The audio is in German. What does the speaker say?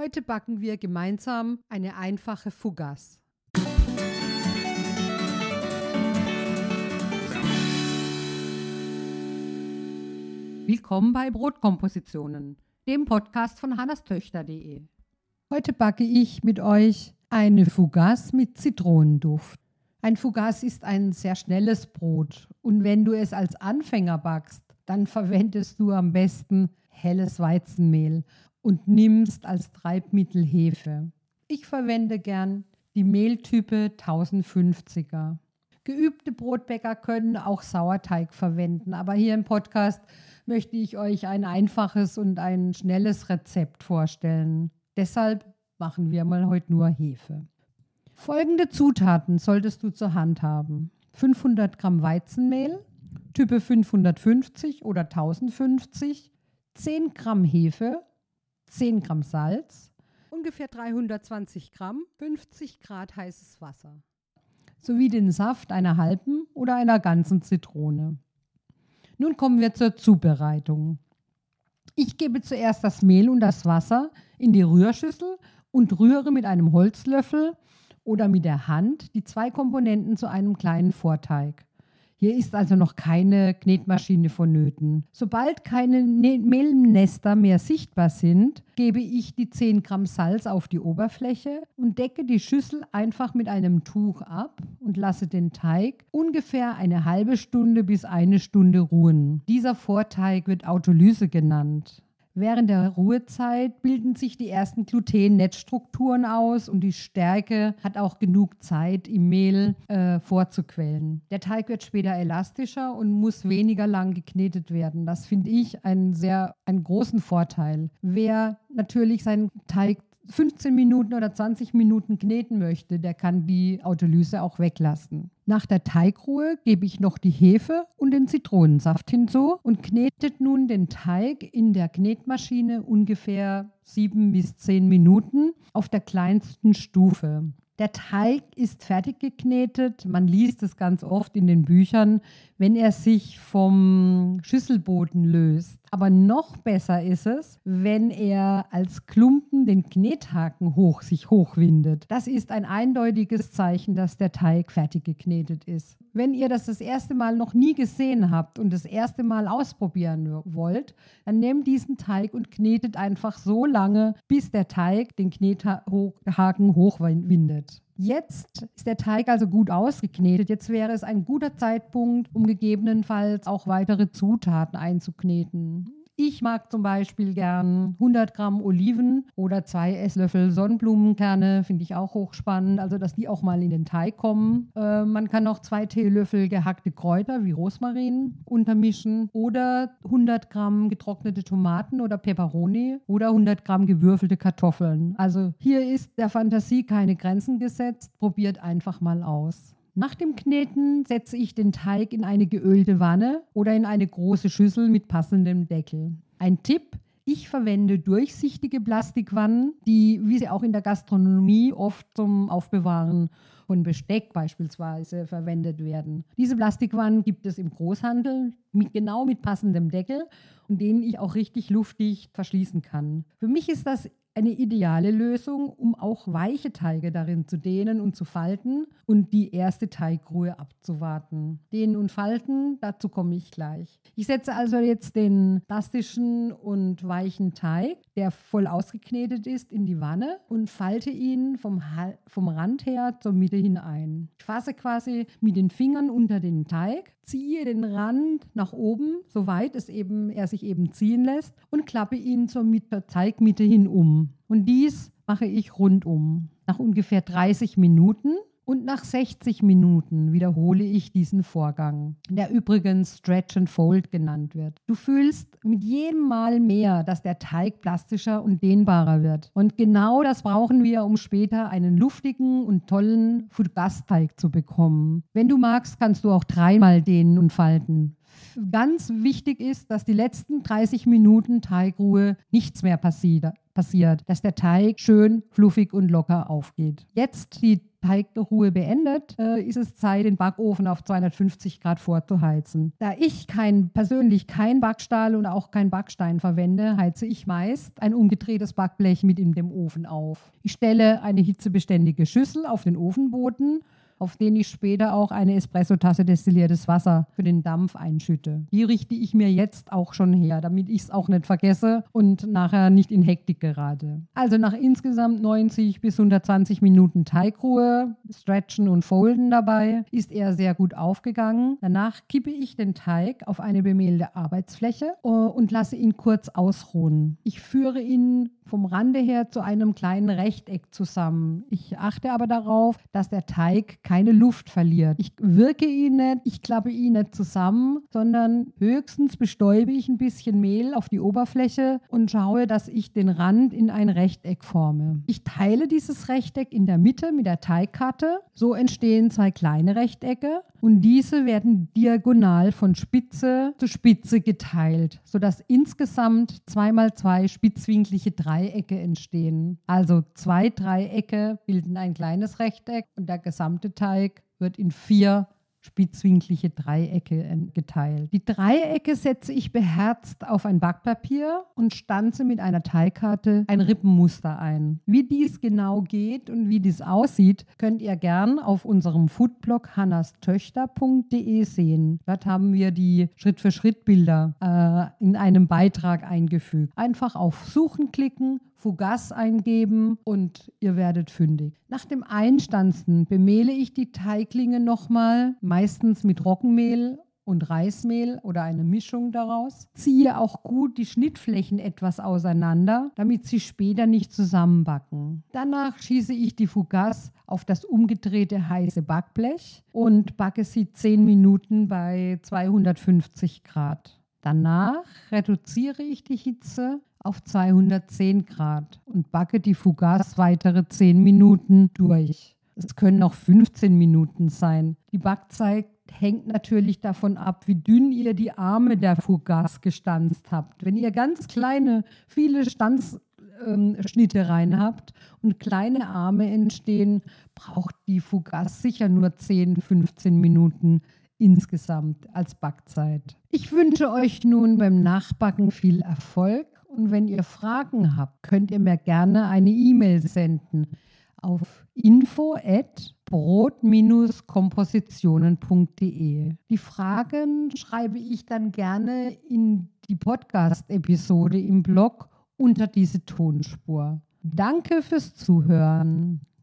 Heute backen wir gemeinsam eine einfache Fougasse. Willkommen bei Brotkompositionen, dem Podcast von hannestöchter.de. Heute backe ich mit euch eine Fougasse mit Zitronenduft. Ein Fougasse ist ein sehr schnelles Brot und wenn du es als Anfänger backst, dann verwendest du am besten helles Weizenmehl und nimmst als Treibmittel Hefe. Ich verwende gern die Mehltype 1050er. Geübte Brotbäcker können auch Sauerteig verwenden, aber hier im Podcast möchte ich euch ein einfaches und ein schnelles Rezept vorstellen. Deshalb machen wir mal heute nur Hefe. Folgende Zutaten solltest du zur Hand haben. 500 Gramm Weizenmehl, Type 550 oder 1050, 10 Gramm Hefe, 10 Gramm Salz, ungefähr 320 Gramm, 50 Grad heißes Wasser sowie den Saft einer halben oder einer ganzen Zitrone. Nun kommen wir zur Zubereitung. Ich gebe zuerst das Mehl und das Wasser in die Rührschüssel und rühre mit einem Holzlöffel oder mit der Hand die zwei Komponenten zu einem kleinen Vorteig. Hier ist also noch keine Knetmaschine vonnöten. Sobald keine ne Mehlnester mehr sichtbar sind, gebe ich die 10 Gramm Salz auf die Oberfläche und decke die Schüssel einfach mit einem Tuch ab und lasse den Teig ungefähr eine halbe Stunde bis eine Stunde ruhen. Dieser Vorteig wird Autolyse genannt. Während der Ruhezeit bilden sich die ersten Gluten-Netzstrukturen aus und die Stärke hat auch genug Zeit im Mehl äh, vorzuquellen. Der Teig wird später elastischer und muss weniger lang geknetet werden. Das finde ich einen sehr einen großen Vorteil. Wer natürlich seinen Teig 15 Minuten oder 20 Minuten kneten möchte, der kann die Autolyse auch weglassen. Nach der Teigruhe gebe ich noch die Hefe und den Zitronensaft hinzu und knetet nun den Teig in der Knetmaschine ungefähr 7 bis 10 Minuten auf der kleinsten Stufe. Der Teig ist fertig geknetet. Man liest es ganz oft in den Büchern, wenn er sich vom Schüsselboden löst. Aber noch besser ist es, wenn er als Klumpen den Knethaken hoch sich hochwindet. Das ist ein eindeutiges Zeichen, dass der Teig fertig geknetet ist. Wenn ihr das das erste Mal noch nie gesehen habt und das erste Mal ausprobieren wollt, dann nehmt diesen Teig und knetet einfach so lange, bis der Teig den Knethaken hochwindet. Jetzt ist der Teig also gut ausgeknetet. Jetzt wäre es ein guter Zeitpunkt, um gegebenenfalls auch weitere Zutaten einzukneten. Ich mag zum Beispiel gern 100 Gramm Oliven oder zwei Esslöffel Sonnenblumenkerne, finde ich auch hochspannend, also dass die auch mal in den Teig kommen. Äh, man kann noch zwei Teelöffel gehackte Kräuter wie Rosmarin untermischen oder 100 Gramm getrocknete Tomaten oder Peperoni oder 100 Gramm gewürfelte Kartoffeln. Also hier ist der Fantasie keine Grenzen gesetzt. Probiert einfach mal aus. Nach dem Kneten setze ich den Teig in eine geölte Wanne oder in eine große Schüssel mit passendem Deckel. Ein Tipp, ich verwende durchsichtige Plastikwannen, die, wie sie auch in der Gastronomie oft zum Aufbewahren von Besteck beispielsweise verwendet werden. Diese Plastikwannen gibt es im Großhandel mit, genau mit passendem Deckel und denen ich auch richtig luftig verschließen kann. Für mich ist das eine ideale Lösung, um auch weiche Teige darin zu dehnen und zu falten und die erste Teigruhe abzuwarten. Dehnen und falten, dazu komme ich gleich. Ich setze also jetzt den plastischen und weichen Teig, der voll ausgeknetet ist, in die Wanne und falte ihn vom, vom Rand her zur Mitte hinein. Ich fasse quasi mit den Fingern unter den Teig, ziehe den Rand nach oben, soweit es eben, er sich eben ziehen lässt und klappe ihn zur Mitte, Teigmitte hin um. Und dies mache ich rundum. Nach ungefähr 30 Minuten und nach 60 Minuten wiederhole ich diesen Vorgang, der übrigens Stretch and Fold genannt wird. Du fühlst mit jedem Mal mehr, dass der Teig plastischer und dehnbarer wird. Und genau das brauchen wir, um später einen luftigen und tollen Fougasse-Teig zu bekommen. Wenn du magst, kannst du auch dreimal dehnen und falten. Ganz wichtig ist, dass die letzten 30 Minuten Teigruhe nichts mehr passiert passiert, dass der Teig schön fluffig und locker aufgeht. Jetzt die Teigruhe beendet, äh, ist es Zeit, den Backofen auf 250 Grad vorzuheizen. Da ich kein, persönlich kein Backstahl und auch kein Backstein verwende, heize ich meist ein umgedrehtes Backblech mit in dem Ofen auf. Ich stelle eine hitzebeständige Schüssel auf den Ofenboden auf den ich später auch eine Espressotasse destilliertes Wasser für den Dampf einschütte. Die richte ich mir jetzt auch schon her, damit ich es auch nicht vergesse und nachher nicht in Hektik gerate. Also nach insgesamt 90 bis 120 Minuten Teigruhe, Stretchen und Folden dabei, ist er sehr gut aufgegangen. Danach kippe ich den Teig auf eine bemehlte Arbeitsfläche äh, und lasse ihn kurz ausruhen. Ich führe ihn vom Rande her zu einem kleinen Rechteck zusammen. Ich achte aber darauf, dass der Teig keine Luft verliert. Ich wirke ihn nicht, ich klappe ihn nicht zusammen, sondern höchstens bestäube ich ein bisschen Mehl auf die Oberfläche und schaue, dass ich den Rand in ein Rechteck forme. Ich teile dieses Rechteck in der Mitte mit der Teigkarte. So entstehen zwei kleine Rechtecke und diese werden diagonal von Spitze zu Spitze geteilt, sodass insgesamt zweimal zwei spitzwinklige Dreiecke entstehen. Also zwei Dreiecke bilden ein kleines Rechteck und der gesamte Teig wird in vier spitzwinklige Dreiecke geteilt. Die Dreiecke setze ich beherzt auf ein Backpapier und stanze mit einer Teigkarte ein Rippenmuster ein. Wie dies genau geht und wie dies aussieht, könnt ihr gern auf unserem Foodblog hannastöchter.de sehen. Dort haben wir die Schritt-für-Schritt-Bilder äh, in einem Beitrag eingefügt. Einfach auf Suchen klicken Fugass eingeben und ihr werdet fündig. Nach dem Einstanzen bemehle ich die Teiglinge nochmal, meistens mit Roggenmehl und Reismehl oder eine Mischung daraus. Ziehe auch gut die Schnittflächen etwas auseinander, damit sie später nicht zusammenbacken. Danach schieße ich die Fugass auf das umgedrehte heiße Backblech und backe sie 10 Minuten bei 250 Grad. Danach reduziere ich die Hitze auf 210 Grad und backe die Fougasse weitere 10 Minuten durch. Es können auch 15 Minuten sein. Die Backzeit hängt natürlich davon ab, wie dünn ihr die Arme der Fougasse gestanzt habt. Wenn ihr ganz kleine, viele Stanzschnitte ähm, rein habt und kleine Arme entstehen, braucht die Fougasse sicher nur 10, 15 Minuten insgesamt als Backzeit. Ich wünsche euch nun beim Nachbacken viel Erfolg und wenn ihr Fragen habt, könnt ihr mir gerne eine E-Mail senden auf info@brot-kompositionen.de. Die Fragen schreibe ich dann gerne in die Podcast-Episode im Blog unter diese Tonspur. Danke fürs Zuhören.